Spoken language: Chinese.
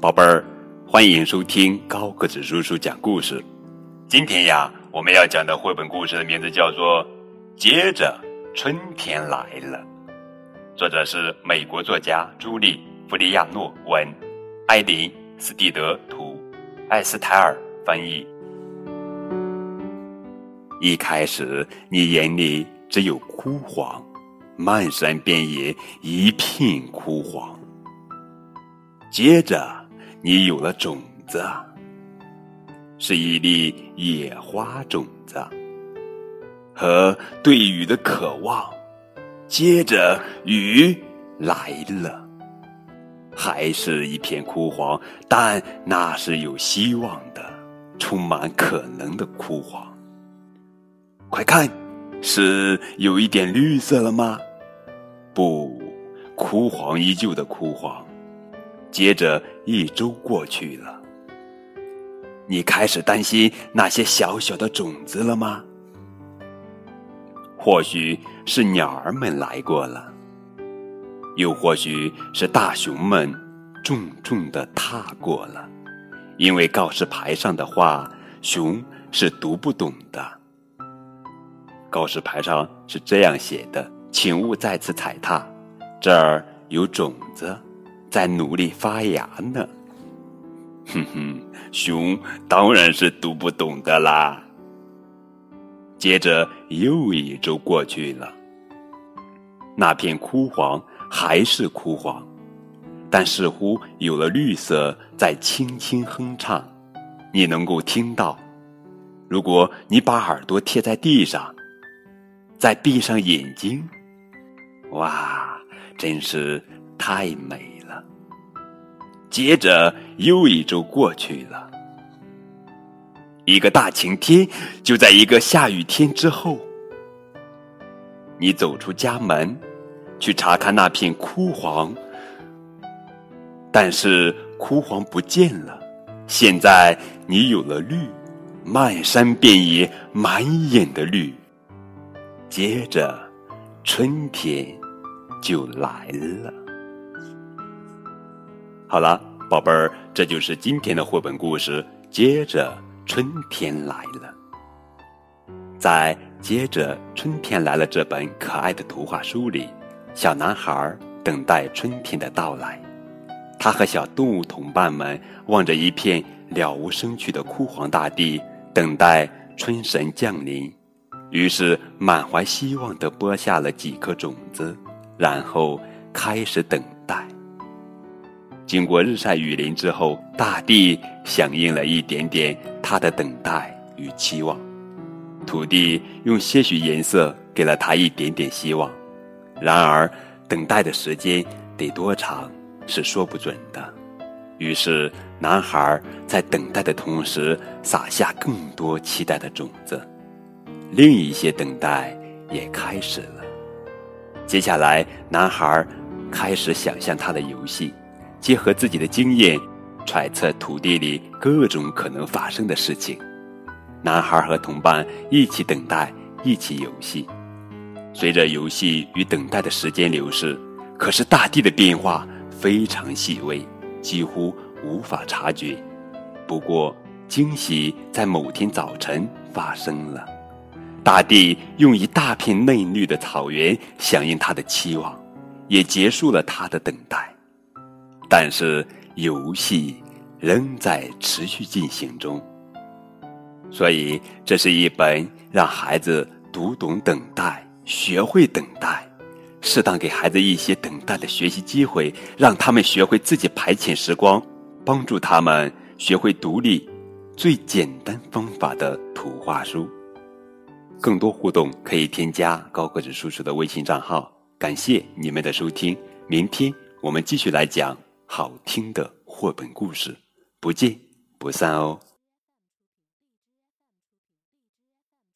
宝贝儿，欢迎收听高个子叔叔讲故事。今天呀，我们要讲的绘本故事的名字叫做《接着春天来了》，作者是美国作家朱莉·弗利亚诺文，艾琳·斯蒂德图，艾斯泰尔翻译。一开始，你眼里只有枯黄，漫山遍野一片枯黄。接着。你有了种子，是一粒野花种子，和对雨的渴望。接着雨来了，还是一片枯黄，但那是有希望的，充满可能的枯黄。快看，是有一点绿色了吗？不，枯黄依旧的枯黄。接着一周过去了，你开始担心那些小小的种子了吗？或许是鸟儿们来过了，又或许是大熊们重重的踏过了，因为告示牌上的话，熊是读不懂的。告示牌上是这样写的：“请勿再次踩踏，这儿有种子。”在努力发芽呢，哼哼，熊当然是读不懂的啦。接着又一周过去了，那片枯黄还是枯黄，但似乎有了绿色在轻轻哼唱，你能够听到。如果你把耳朵贴在地上，再闭上眼睛，哇，真是太美。接着又一周过去了，一个大晴天就在一个下雨天之后。你走出家门，去查看那片枯黄，但是枯黄不见了。现在你有了绿，漫山遍野，满眼的绿。接着，春天就来了。好了，宝贝儿，这就是今天的绘本故事。接着春天来了，在接着春天来了这本可爱的图画书里，小男孩等待春天的到来。他和小动物同伴们望着一片了无生趣的枯黄大地，等待春神降临。于是满怀希望地播下了几颗种子，然后开始等。经过日晒雨淋之后，大地响应了一点点他的等待与期望，土地用些许颜色给了他一点点希望。然而，等待的时间得多长是说不准的。于是，男孩在等待的同时撒下更多期待的种子，另一些等待也开始了。接下来，男孩开始想象他的游戏。结合自己的经验，揣测土地里各种可能发生的事情。男孩和同伴一起等待，一起游戏。随着游戏与等待的时间流逝，可是大地的变化非常细微，几乎无法察觉。不过，惊喜在某天早晨发生了。大地用一大片嫩绿的草原响应他的期望，也结束了他的等待。但是游戏仍在持续进行中，所以这是一本让孩子读懂等待、学会等待，适当给孩子一些等待的学习机会，让他们学会自己排遣时光，帮助他们学会独立最简单方法的图画书。更多互动可以添加高个子叔叔的微信账号。感谢你们的收听，明天我们继续来讲。好听的绘本故事，不见不散哦。